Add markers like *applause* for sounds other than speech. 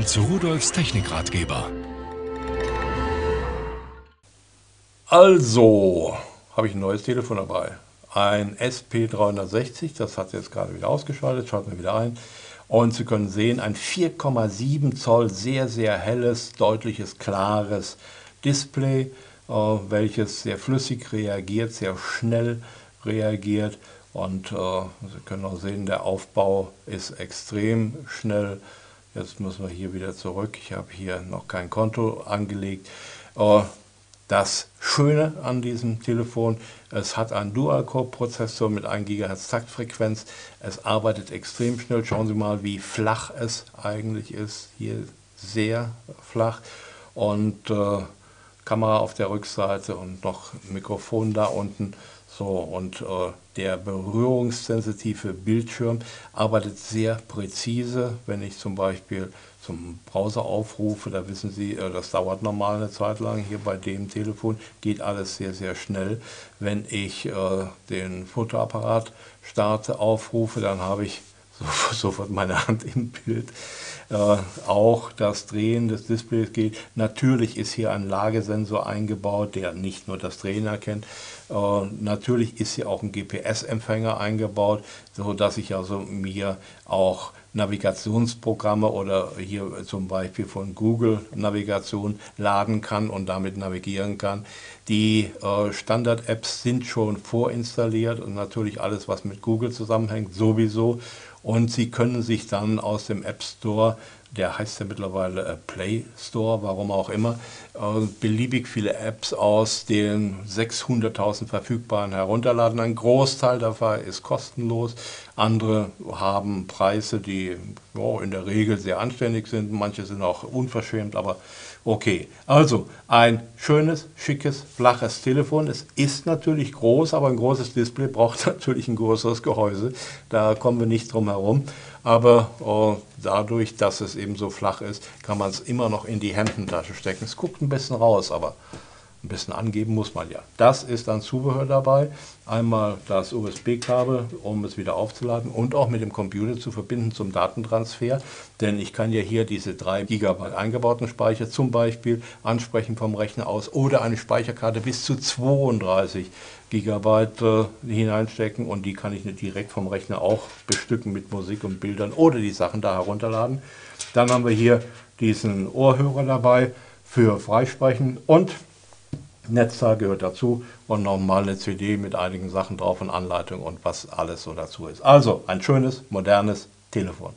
Willkommen zu Rudolfs Technikratgeber. Also, habe ich ein neues Telefon dabei. Ein SP360, das hat jetzt gerade wieder ausgeschaltet, schaut mir wieder ein. Und Sie können sehen, ein 4,7 Zoll sehr, sehr helles, deutliches, klares Display, äh, welches sehr flüssig reagiert, sehr schnell reagiert. Und äh, Sie können auch sehen, der Aufbau ist extrem schnell. Jetzt müssen wir hier wieder zurück. Ich habe hier noch kein Konto angelegt. Äh, das Schöne an diesem Telefon, es hat einen Dual-Core-Prozessor mit 1 GHz Taktfrequenz. Es arbeitet extrem schnell. Schauen Sie mal, wie flach es eigentlich ist. Hier sehr flach. Und äh, Kamera auf der Rückseite und noch Mikrofon da unten. So, und äh, der berührungssensitive Bildschirm arbeitet sehr präzise. Wenn ich zum Beispiel zum Browser aufrufe, da wissen Sie, äh, das dauert normal eine Zeit lang. Hier bei dem Telefon geht alles sehr, sehr schnell. Wenn ich äh, den Fotoapparat starte, aufrufe, dann habe ich sofort meine Hand im Bild. Äh, auch das Drehen des Displays geht. Natürlich ist hier ein Lagesensor eingebaut, der nicht nur das Drehen erkennt. Äh, natürlich ist hier auch ein GPS-Empfänger eingebaut, so dass ich also mir auch Navigationsprogramme oder hier zum Beispiel von Google Navigation laden kann und damit navigieren kann. Die äh, Standard-Apps sind schon vorinstalliert und natürlich alles, was mit Google zusammenhängt, sowieso und Sie können sich dann aus dem App Store, der heißt ja mittlerweile äh, Play Store, warum auch immer, äh, beliebig viele Apps aus den 600.000 verfügbaren herunterladen. Ein Großteil davon ist kostenlos, andere haben Preise, die oh, in der Regel sehr anständig sind, manche sind auch unverschämt, aber okay. Also ein schönes, schickes, flaches Telefon. Es ist natürlich groß, aber ein großes Display *laughs* braucht natürlich ein größeres Gehäuse. Da kommen wir nicht drum herum. Aber oh, dadurch, dass es eben so flach ist, kann man es immer noch in die Hemdentasche stecken. Es guckt ein bisschen raus, aber ein bisschen angeben muss man ja. Das ist dann Zubehör dabei. Einmal das USB-Kabel, um es wieder aufzuladen und auch mit dem Computer zu verbinden zum Datentransfer. Denn ich kann ja hier diese 3 GB eingebauten Speicher zum Beispiel ansprechen vom Rechner aus oder eine Speicherkarte bis zu 32 GB äh, hineinstecken und die kann ich direkt vom Rechner auch bestücken mit Musik und Bildern oder die Sachen da herunterladen. Dann haben wir hier diesen Ohrhörer dabei für Freisprechen und Netzteil gehört dazu und nochmal eine CD mit einigen Sachen drauf und Anleitung und was alles so dazu ist. Also ein schönes, modernes Telefon.